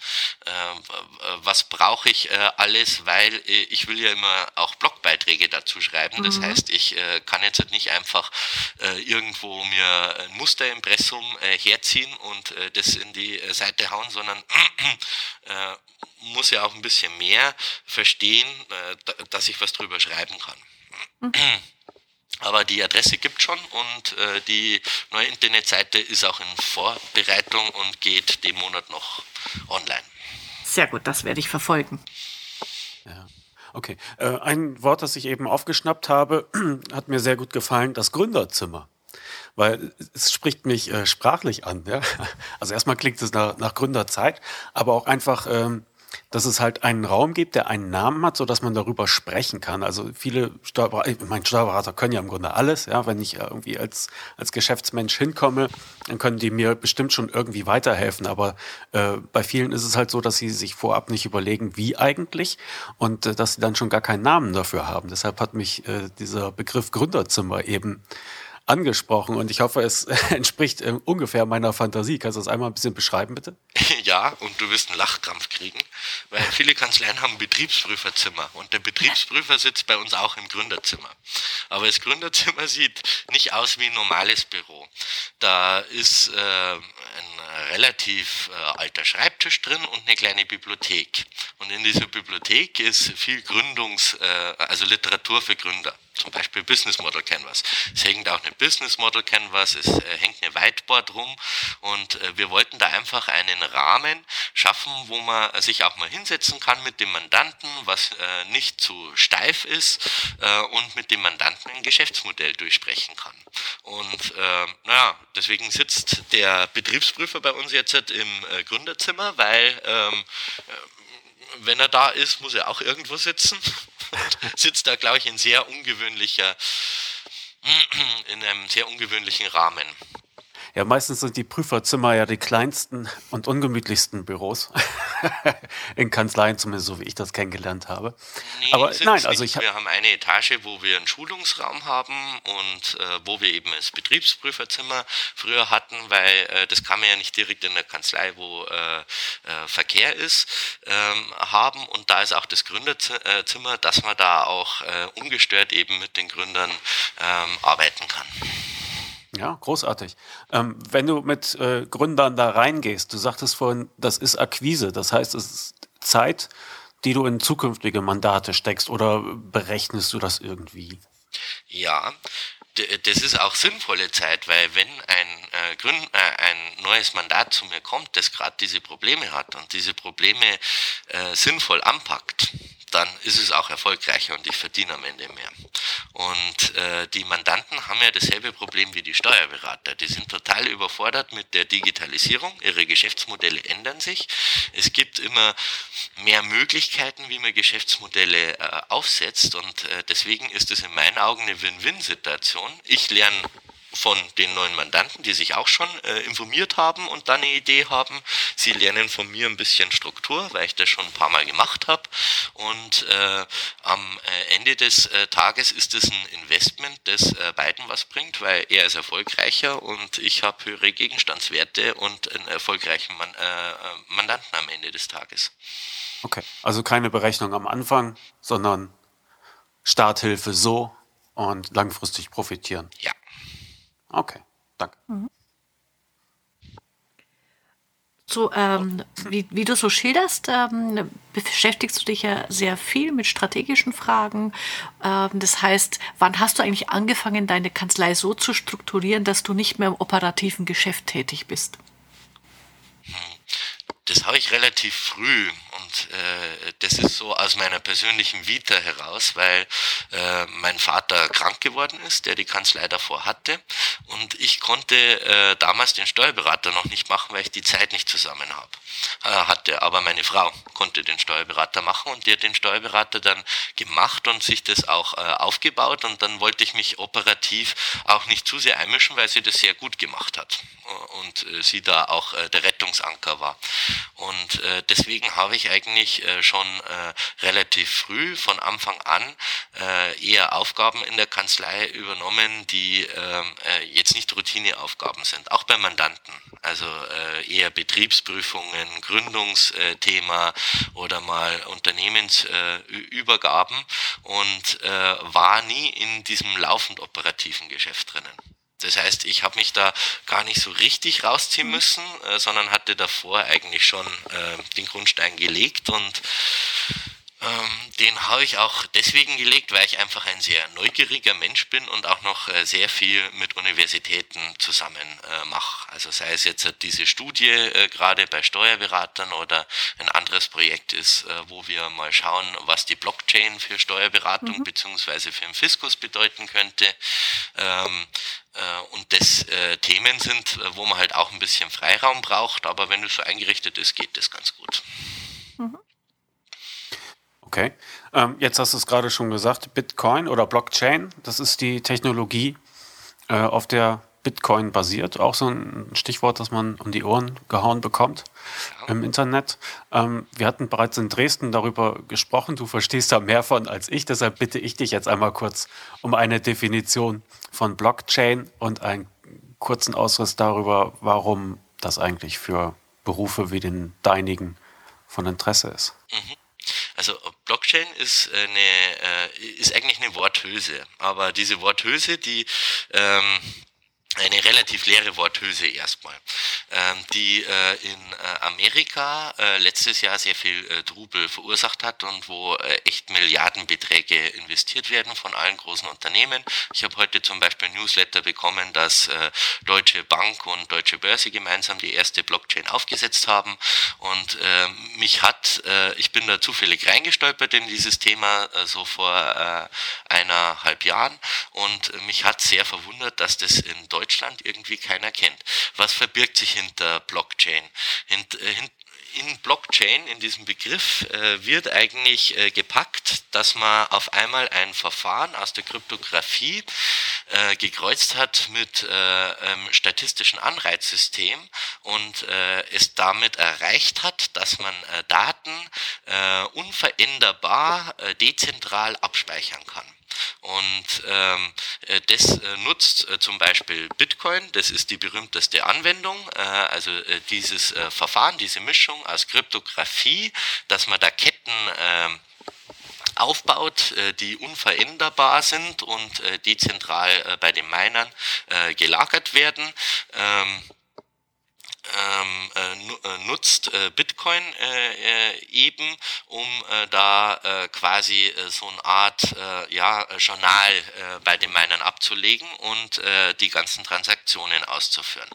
was brauche ich alles, weil ich will ja immer auch Blogbeiträge dazu schreiben. Das mhm. heißt, ich kann jetzt halt nicht einfach irgendwo mir ein Musterimpressum äh, herziehen und äh, das in die äh, Seite hauen, sondern *clears throat* äh, muss ja auch ein bisschen mehr verstehen, äh, dass ich was drüber schreiben kann. Mhm. Aber die Adresse gibt schon und äh, die neue Internetseite ist auch in Vorbereitung und geht dem Monat noch online. Sehr gut, das werde ich verfolgen. Ja. Okay. Äh, ein Wort, das ich eben aufgeschnappt habe, *clears throat* hat mir sehr gut gefallen, das Gründerzimmer. Weil es spricht mich äh, sprachlich an. Ja? *laughs* Also erstmal klingt es nach, nach Gründerzeit, aber auch einfach ähm, dass es halt einen Raum gibt, der einen Namen hat, so dass man darüber sprechen kann. Also viele Steuerberater, ich meine, Steuerberater können ja im Grunde alles, ja. Wenn ich irgendwie als, als Geschäftsmensch hinkomme, dann können die mir bestimmt schon irgendwie weiterhelfen. Aber äh, bei vielen ist es halt so, dass sie sich vorab nicht überlegen, wie eigentlich und äh, dass sie dann schon gar keinen Namen dafür haben. Deshalb hat mich äh, dieser Begriff Gründerzimmer eben angesprochen und ich hoffe, es *laughs* entspricht äh, ungefähr meiner Fantasie. Kannst du das einmal ein bisschen beschreiben, bitte? *laughs* Ja, und du wirst einen Lachkrampf kriegen, weil viele Kanzleien haben ein Betriebsprüferzimmer und der Betriebsprüfer sitzt bei uns auch im Gründerzimmer. Aber das Gründerzimmer *laughs* sieht nicht aus wie ein normales Büro. Da ist äh, ein relativ äh, alter Schreibtisch drin und eine kleine Bibliothek. Und in dieser Bibliothek ist viel Gründungs-, äh, also Literatur für Gründer zum Beispiel Business Model Canvas. Es hängt auch eine Business Model Canvas, es äh, hängt eine Whiteboard rum und äh, wir wollten da einfach einen Rahmen schaffen, wo man sich auch mal hinsetzen kann mit dem Mandanten, was äh, nicht zu steif ist äh, und mit dem Mandanten ein Geschäftsmodell durchsprechen kann. Und äh, naja, deswegen sitzt der Betriebsprüfer bei uns jetzt im äh, Gründerzimmer, weil ähm, wenn er da ist, muss er auch irgendwo sitzen. *laughs* Sitzt da, glaube ich, in sehr ungewöhnlicher, *clears throat* in einem sehr ungewöhnlichen Rahmen. Ja, meistens sind die Prüferzimmer ja die kleinsten und ungemütlichsten Büros *laughs* in Kanzleien, zumindest so wie ich das kennengelernt habe. Nee, Aber nein, also ich wir haben eine Etage, wo wir einen Schulungsraum haben und äh, wo wir eben das Betriebsprüferzimmer früher hatten, weil äh, das kann man ja nicht direkt in der Kanzlei, wo äh, äh Verkehr ist, ähm, haben und da ist auch das Gründerzimmer, dass man da auch äh, ungestört eben mit den Gründern ähm, arbeiten kann. Ja, großartig. Ähm, wenn du mit äh, Gründern da reingehst, du sagtest vorhin, das ist Akquise, das heißt, es ist Zeit, die du in zukünftige Mandate steckst oder berechnest du das irgendwie? Ja, das ist auch sinnvolle Zeit, weil wenn ein, äh, Gründ, äh, ein neues Mandat zu mir kommt, das gerade diese Probleme hat und diese Probleme äh, sinnvoll anpackt, dann ist es auch erfolgreicher und ich verdiene am Ende mehr. Und äh, die Mandanten haben ja dasselbe Problem wie die Steuerberater. Die sind total überfordert mit der Digitalisierung. Ihre Geschäftsmodelle ändern sich. Es gibt immer mehr Möglichkeiten, wie man Geschäftsmodelle äh, aufsetzt. Und äh, deswegen ist es in meinen Augen eine Win-Win-Situation. Ich lerne von den neuen Mandanten, die sich auch schon äh, informiert haben und dann eine Idee haben. Sie lernen von mir ein bisschen Struktur, weil ich das schon ein paar Mal gemacht habe. Und äh, am äh, Ende des äh, Tages ist es ein Investment, das äh, beiden was bringt, weil er ist erfolgreicher und ich habe höhere Gegenstandswerte und einen erfolgreichen Man äh, Mandanten am Ende des Tages. Okay, also keine Berechnung am Anfang, sondern Starthilfe so und langfristig profitieren. Ja. Okay, danke. Mhm. So, ähm, wie, wie, du so schilderst, ähm, beschäftigst du dich ja sehr viel mit strategischen Fragen. Ähm, das heißt, wann hast du eigentlich angefangen, deine Kanzlei so zu strukturieren, dass du nicht mehr im operativen Geschäft tätig bist? Hm das habe ich relativ früh äh, das ist so aus meiner persönlichen Vita heraus, weil äh, mein Vater krank geworden ist, der die Kanzlei davor hatte. Und ich konnte äh, damals den Steuerberater noch nicht machen, weil ich die Zeit nicht zusammen habe äh, hatte, aber meine Frau konnte den Steuerberater machen und die hat den Steuerberater dann gemacht und sich das auch äh, aufgebaut. Und dann wollte ich mich operativ auch nicht zu sehr einmischen, weil sie das sehr gut gemacht hat und äh, sie da auch äh, der Rettungsanker war. Und äh, deswegen habe ich eigentlich eigentlich äh, schon äh, relativ früh von Anfang an äh, eher Aufgaben in der Kanzlei übernommen, die ähm, äh, jetzt nicht Routineaufgaben sind, auch bei Mandanten. Also äh, eher Betriebsprüfungen, Gründungsthema oder mal Unternehmensübergaben und äh, war nie in diesem laufend operativen Geschäft drinnen. Das heißt, ich habe mich da gar nicht so richtig rausziehen müssen, äh, sondern hatte davor eigentlich schon äh, den Grundstein gelegt und ähm, den habe ich auch deswegen gelegt, weil ich einfach ein sehr neugieriger Mensch bin und auch noch äh, sehr viel mit Universitäten zusammen äh, mache. Also sei es jetzt diese Studie äh, gerade bei Steuerberatern oder ein anderes Projekt ist, äh, wo wir mal schauen, was die Blockchain für Steuerberatung mhm. beziehungsweise für den Fiskus bedeuten könnte. Ähm, äh, und das äh, Themen sind, wo man halt auch ein bisschen Freiraum braucht, aber wenn es so eingerichtet ist, geht das ganz gut. Okay. Ähm, jetzt hast du es gerade schon gesagt, Bitcoin oder Blockchain, das ist die Technologie, äh, auf der Bitcoin basiert. Auch so ein Stichwort, das man um die Ohren gehauen bekommt im Internet. Ähm, wir hatten bereits in Dresden darüber gesprochen. Du verstehst da mehr von als ich. Deshalb bitte ich dich jetzt einmal kurz um eine Definition von Blockchain und einen kurzen Ausriss darüber, warum das eigentlich für Berufe wie den deinigen von Interesse ist. Mhm. Also Blockchain ist eine äh, ist eigentlich eine Worthülse, aber diese Worthülse, die ähm, eine relativ leere Worthülse erstmal, ähm, die äh, in äh, Amerika äh, letztes Jahr sehr viel äh, Trubel verursacht hat und wo äh, echt Milliardenbeträge investiert werden von allen großen Unternehmen. Ich habe heute zum Beispiel Newsletter bekommen, dass äh, Deutsche Bank und Deutsche Börse gemeinsam die erste Blockchain aufgesetzt haben. Und äh, mich hat, äh, ich bin da zufällig reingestolpert in dieses Thema äh, so vor äh, eineinhalb Jahren. Und mich hat sehr verwundert, dass das in Deutschland Deutschland irgendwie keiner kennt. Was verbirgt sich hinter Blockchain? Hint, äh, hint, in Blockchain, in diesem Begriff, äh, wird eigentlich äh, gepackt, dass man auf einmal ein Verfahren aus der Kryptographie äh, gekreuzt hat mit äh, ähm, statistischen Anreizsystem und äh, es damit erreicht hat, dass man Daten unveränderbar dezentral abspeichern kann. Und ähm, äh, das äh, nutzt äh, zum Beispiel Bitcoin, das ist die berühmteste Anwendung, also dieses Verfahren, diese Mischung aus Kryptographie, dass man da Ketten ähm, aufbaut, die unveränderbar sind und dezentral bei den Minern gelagert werden. Ähm, äh, äh, nutzt äh, Bitcoin äh, äh, eben, um äh, da quasi so eine Art ja, Journal bei den Minern abzulegen und die ganzen Transaktionen auszuführen.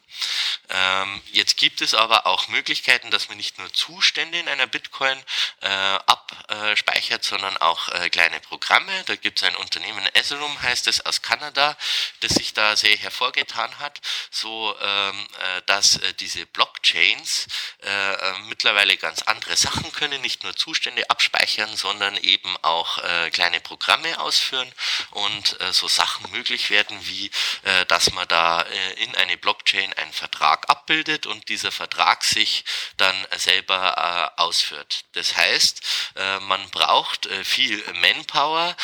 Ähm, jetzt gibt es aber auch Möglichkeiten, dass man nicht nur Zustände in einer Bitcoin abspeichert, sondern auch kleine Programme. Da gibt es ein Unternehmen, Ethereum heißt es, aus Kanada, das sich da sehr hervorgetan hat, so ähm, äh, dass diese diese Blockchains äh, äh, mittlerweile ganz andere Sachen können, nicht nur Zustände abspeichern, sondern eben auch äh, kleine Programme ausführen und äh, so Sachen möglich werden, wie äh, dass man da äh, in eine Blockchain einen Vertrag abbildet und dieser Vertrag sich dann selber ausführt. Das heißt, man braucht viel Manpower,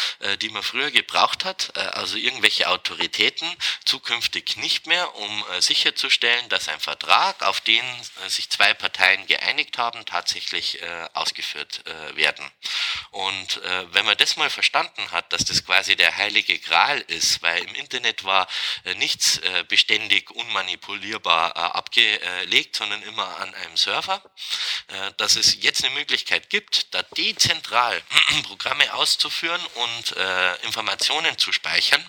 die man früher gebraucht hat, also irgendwelche Autoritäten, zukünftig nicht mehr, um sicherzustellen, dass ein Vertrag auf den äh, sich zwei Parteien geeinigt haben, tatsächlich äh, ausgeführt äh, werden. Und wenn man das mal verstanden hat, dass das quasi der heilige Gral ist, weil im Internet war nichts beständig unmanipulierbar abgelegt, sondern immer an einem Server, dass es jetzt eine Möglichkeit gibt, da dezentral *clears throat* Programme auszuführen und Informationen zu speichern,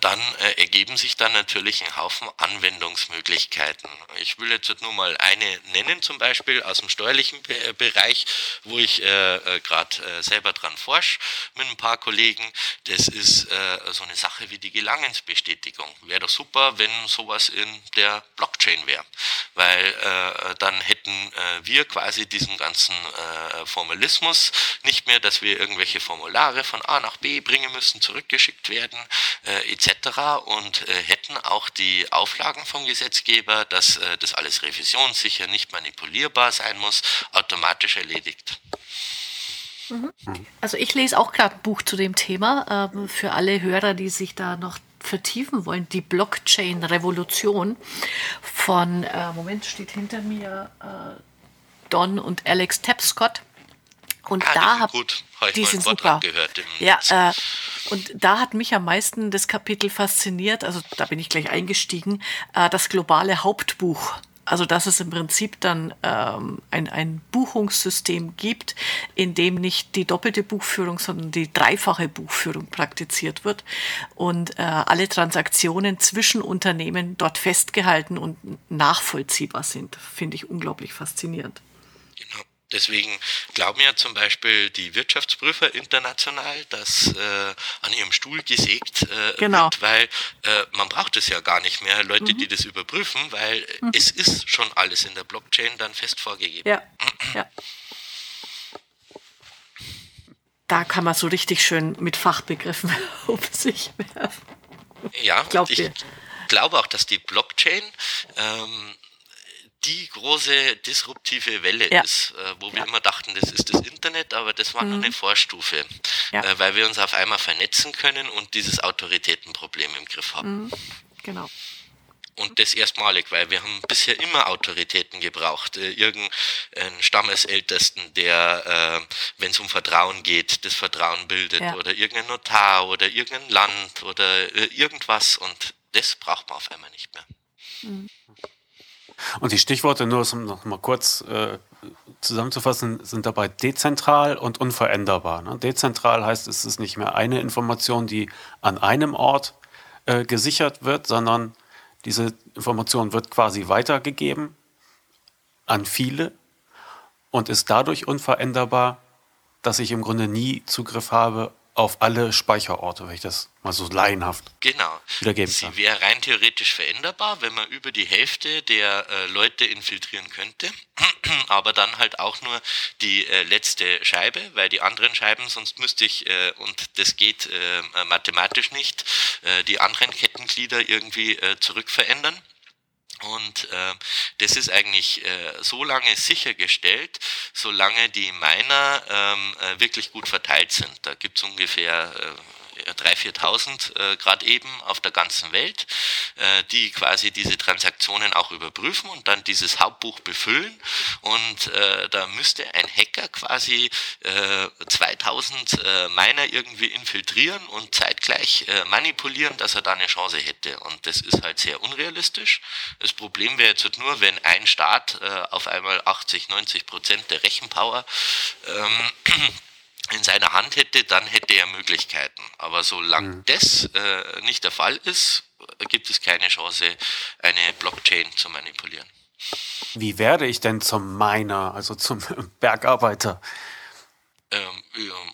dann äh, ergeben sich dann natürlich ein Haufen Anwendungsmöglichkeiten. Ich will jetzt nur mal eine nennen, zum Beispiel aus dem steuerlichen Be Bereich, wo ich äh, äh gerade äh, selber dran forsche mit ein paar Kollegen. Das ist äh, so eine Sache wie die Gelangensbestätigung. Wäre doch super, wenn sowas in der Blockchain wäre, weil äh, dann hätten äh, wir quasi diesen ganzen äh, Formalismus nicht mehr, dass wir irgendwelche Formulare von A nach B bringen müssen, zurückgeschickt werden. Äh, etc. und äh, hätten auch die Auflagen vom Gesetzgeber, dass äh, das alles revisionssicher, nicht manipulierbar sein muss, automatisch erledigt. Mhm. Also ich lese auch gerade ein Buch zu dem Thema ähm, für alle Hörer, die sich da noch vertiefen wollen. Die Blockchain-Revolution von, äh, Moment, steht hinter mir äh, Don und Alex Tapscott. Und ah, da habe hab ich die super. gehört. ja, äh, und da hat mich am meisten das Kapitel fasziniert. Also da bin ich gleich eingestiegen. Äh, das globale Hauptbuch also dass es im Prinzip dann ähm, ein, ein Buchungssystem gibt, in dem nicht die doppelte Buchführung, sondern die dreifache Buchführung praktiziert wird und äh, alle Transaktionen zwischen Unternehmen dort festgehalten und nachvollziehbar sind. Finde ich unglaublich faszinierend. Deswegen glauben ja zum Beispiel die Wirtschaftsprüfer international, dass äh, an ihrem Stuhl gesägt äh, genau. wird, weil äh, man braucht es ja gar nicht mehr, Leute, mhm. die das überprüfen, weil mhm. es ist schon alles in der Blockchain dann fest vorgegeben. Ja. ja. Da kann man so richtig schön mit Fachbegriffen *laughs* um sich werfen. Ja, Glaubt ich glaube auch, dass die Blockchain ähm, die große disruptive Welle ja. ist, äh, wo wir ja. immer dachten, das ist das Internet, aber das war mhm. nur eine Vorstufe, ja. äh, weil wir uns auf einmal vernetzen können und dieses Autoritätenproblem im Griff haben. Mhm. Genau. Und das erstmalig, weil wir haben bisher immer Autoritäten gebraucht. Äh, irgendeinen Stammesältesten, der, äh, wenn es um Vertrauen geht, das Vertrauen bildet. Oder irgendein Notar oder irgendein Land oder äh, irgendwas. Und das braucht man auf einmal nicht mehr. Mhm. Und die Stichworte, nur um noch mal kurz äh, zusammenzufassen, sind dabei dezentral und unveränderbar. Ne? Dezentral heißt, es ist nicht mehr eine Information, die an einem Ort äh, gesichert wird, sondern diese Information wird quasi weitergegeben an viele und ist dadurch unveränderbar, dass ich im Grunde nie Zugriff habe auf alle Speicherorte, wenn ich das mal so laienhaft genau. wiedergeben kann. Sie wäre rein theoretisch veränderbar, wenn man über die Hälfte der äh, Leute infiltrieren könnte, *clears throat* aber dann halt auch nur die äh, letzte Scheibe, weil die anderen Scheiben, sonst müsste ich, äh, und das geht äh, mathematisch nicht, äh, die anderen Kettenglieder irgendwie äh, zurückverändern. Und äh, das ist eigentlich äh, so lange sichergestellt, solange die Miner ähm, äh, wirklich gut verteilt sind. Da gibt es ungefähr äh, 3.000, 4.000 äh, gerade eben auf der ganzen Welt, äh, die quasi diese Transaktionen auch überprüfen und dann dieses Hauptbuch befüllen. Und äh, da müsste ein Hacker quasi äh, 2000 äh, Miner irgendwie infiltrieren und zeitgleich äh, manipulieren, dass er da eine Chance hätte. Und das ist halt sehr unrealistisch. Das Problem wäre jetzt nur, wenn ein Staat äh, auf einmal 80, 90 Prozent der Rechenpower ähm, *clears throat* in seiner Hand hätte, dann hätte er Möglichkeiten. Aber solange mhm. das äh, nicht der Fall ist, gibt es keine Chance, eine Blockchain zu manipulieren. Wie werde ich denn zum Miner, also zum *laughs* Bergarbeiter? Ähm,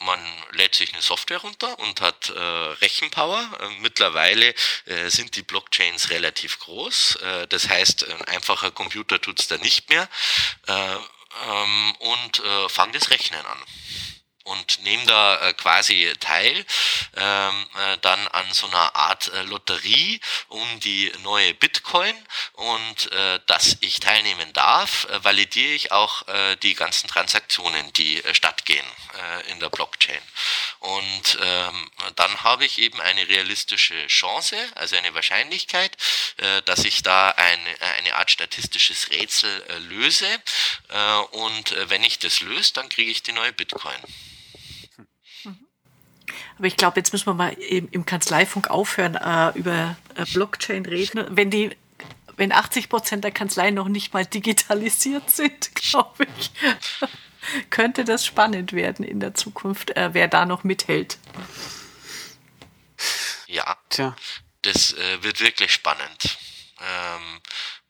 man lädt sich eine Software runter und hat äh, Rechenpower. Äh, mittlerweile äh, sind die Blockchains relativ groß. Äh, das heißt, ein einfacher Computer tut es da nicht mehr. Äh, ähm, und äh, fangt das Rechnen an und nehme da äh, quasi teil ähm, äh, dann an so einer Art äh, Lotterie um die neue Bitcoin und äh, dass ich teilnehmen darf, äh, validiere ich auch äh, die ganzen Transaktionen, die äh, stattgehen äh, in der Blockchain. Und ähm, dann habe ich eben eine realistische Chance, also eine Wahrscheinlichkeit, äh, dass ich da eine, eine Art statistisches Rätsel äh, löse. Äh, und äh, wenn ich das löse, dann kriege ich die neue Bitcoin. Aber ich glaube, jetzt müssen wir mal im, im Kanzleifunk aufhören, äh, über äh, Blockchain reden. Wenn die, wenn 80 Prozent der Kanzleien noch nicht mal digitalisiert *laughs* sind, glaube ich, *laughs* könnte das spannend werden in der Zukunft, äh, wer da noch mithält. Ja, Tja. das äh, wird wirklich spannend, ähm,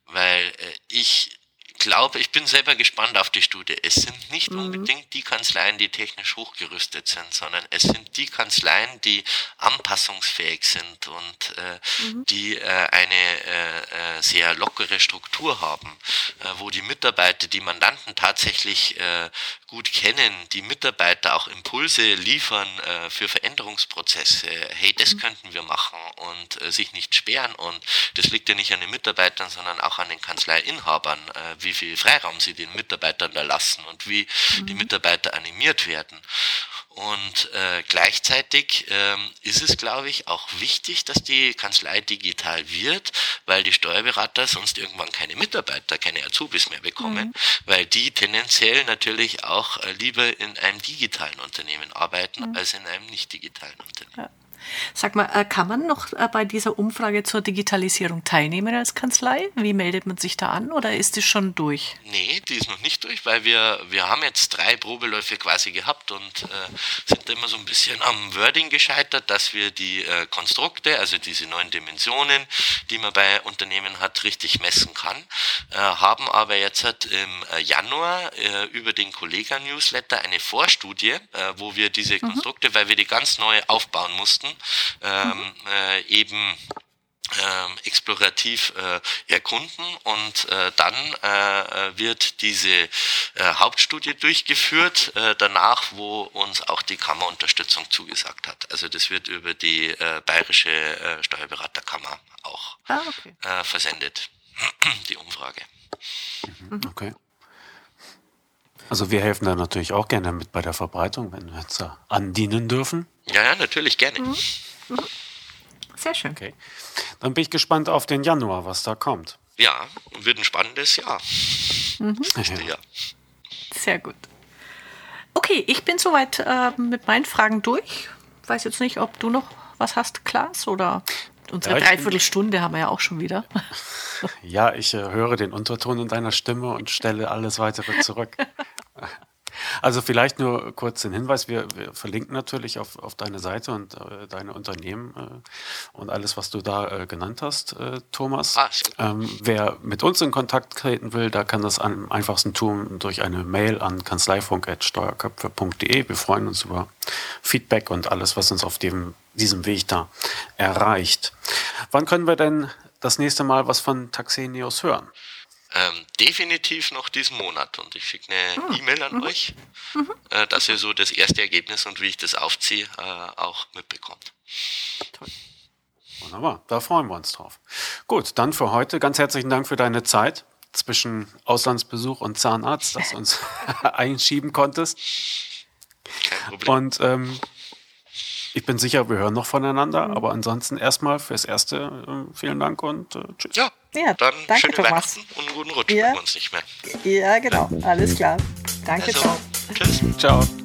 weil äh, ich glaube, ich bin selber gespannt auf die Studie. Es sind nicht mhm. unbedingt die Kanzleien, die technisch hochgerüstet sind, sondern es sind die Kanzleien, die anpassungsfähig sind und äh, mhm. die äh, eine äh, äh sehr lockere Struktur haben, äh, wo die Mitarbeiter, die Mandanten tatsächlich äh, gut kennen, die Mitarbeiter auch Impulse liefern für Veränderungsprozesse. Hey, das mhm. könnten wir machen und sich nicht sperren. Und das liegt ja nicht an den Mitarbeitern, sondern auch an den Kanzleiinhabern, wie wie viel Freiraum sie den Mitarbeitern da lassen und wie mhm. die Mitarbeiter animiert werden. Und äh, gleichzeitig ähm, ist es, glaube ich, auch wichtig, dass die Kanzlei digital wird, weil die Steuerberater sonst irgendwann keine Mitarbeiter, keine Azubis mehr bekommen, mhm. weil die tendenziell natürlich auch äh, lieber in einem digitalen Unternehmen arbeiten mhm. als in einem nicht digitalen Unternehmen. Ja. Sag mal, äh, kann man noch äh, bei dieser Umfrage zur Digitalisierung teilnehmen als Kanzlei? Wie meldet man sich da an oder ist die schon durch? Nee, die ist noch nicht durch, weil wir, wir haben jetzt drei Probeläufe quasi gehabt und äh, sind immer so ein bisschen am Wording gescheitert, dass wir die äh, Konstrukte, also diese neuen Dimensionen, die man bei Unternehmen hat, richtig messen kann. Äh, haben aber jetzt halt im äh, Januar über den Kollega-Newsletter eine Vorstudie, wo wir diese mhm. Konstrukte, mhm. weil wir die ganz neu aufbauen mussten, ähm, äh, eben ähm, explorativ äh, erkunden und äh, dann äh, wird diese äh, Hauptstudie durchgeführt, äh, danach, wo uns auch die Kammerunterstützung zugesagt hat. Also das wird über die äh, Bayerische äh, Steuerberaterkammer auch ah, okay. äh, versendet, *clears throat* die Umfrage. Mhm, okay. Also wir helfen da natürlich auch gerne mit bei der Verbreitung, wenn wir jetzt andienen dürfen. Ja, ja, natürlich gerne. Mhm. Mhm. Sehr schön. Okay. Dann bin ich gespannt auf den Januar, was da kommt. Ja, wird ein spannendes Jahr. Mhm. Ja. Sehr gut. Okay, ich bin soweit äh, mit meinen Fragen durch. Weiß jetzt nicht, ob du noch was hast, Klaas, oder unsere ja, Dreiviertelstunde haben wir ja auch schon wieder. *laughs* Ja, ich äh, höre den Unterton in deiner Stimme und stelle alles weitere zurück. *laughs* Also vielleicht nur kurz den Hinweis, wir, wir verlinken natürlich auf, auf deine Seite und äh, deine Unternehmen äh, und alles, was du da äh, genannt hast, äh, Thomas. Ah, ähm, wer mit uns in Kontakt treten will, da kann das am einfachsten tun durch eine Mail an kanzleifunk.steuerköpfe.de. Wir freuen uns über Feedback und alles, was uns auf dem, diesem Weg da erreicht. Wann können wir denn das nächste Mal was von Taxenius hören? Ähm, definitiv noch diesen Monat und ich schicke eine ah. E-Mail an mhm. euch, mhm. Äh, dass ihr so das erste Ergebnis und wie ich das aufziehe äh, auch mitbekommt. Toll. Wunderbar, da freuen wir uns drauf. Gut, dann für heute ganz herzlichen Dank für deine Zeit zwischen Auslandsbesuch und Zahnarzt, dass du uns *laughs* einschieben konntest. Kein Problem. Und ähm, ich bin sicher, wir hören noch voneinander, mhm. aber ansonsten erstmal fürs Erste äh, vielen Dank und äh, tschüss. Ja, ja, dann danke, schöne Thomas. Weihnachten und einen guten Rutsch, ja. wir uns nicht mehr. Ja, genau. Alles klar. Danke, also, ciao. Tschüss. Ciao.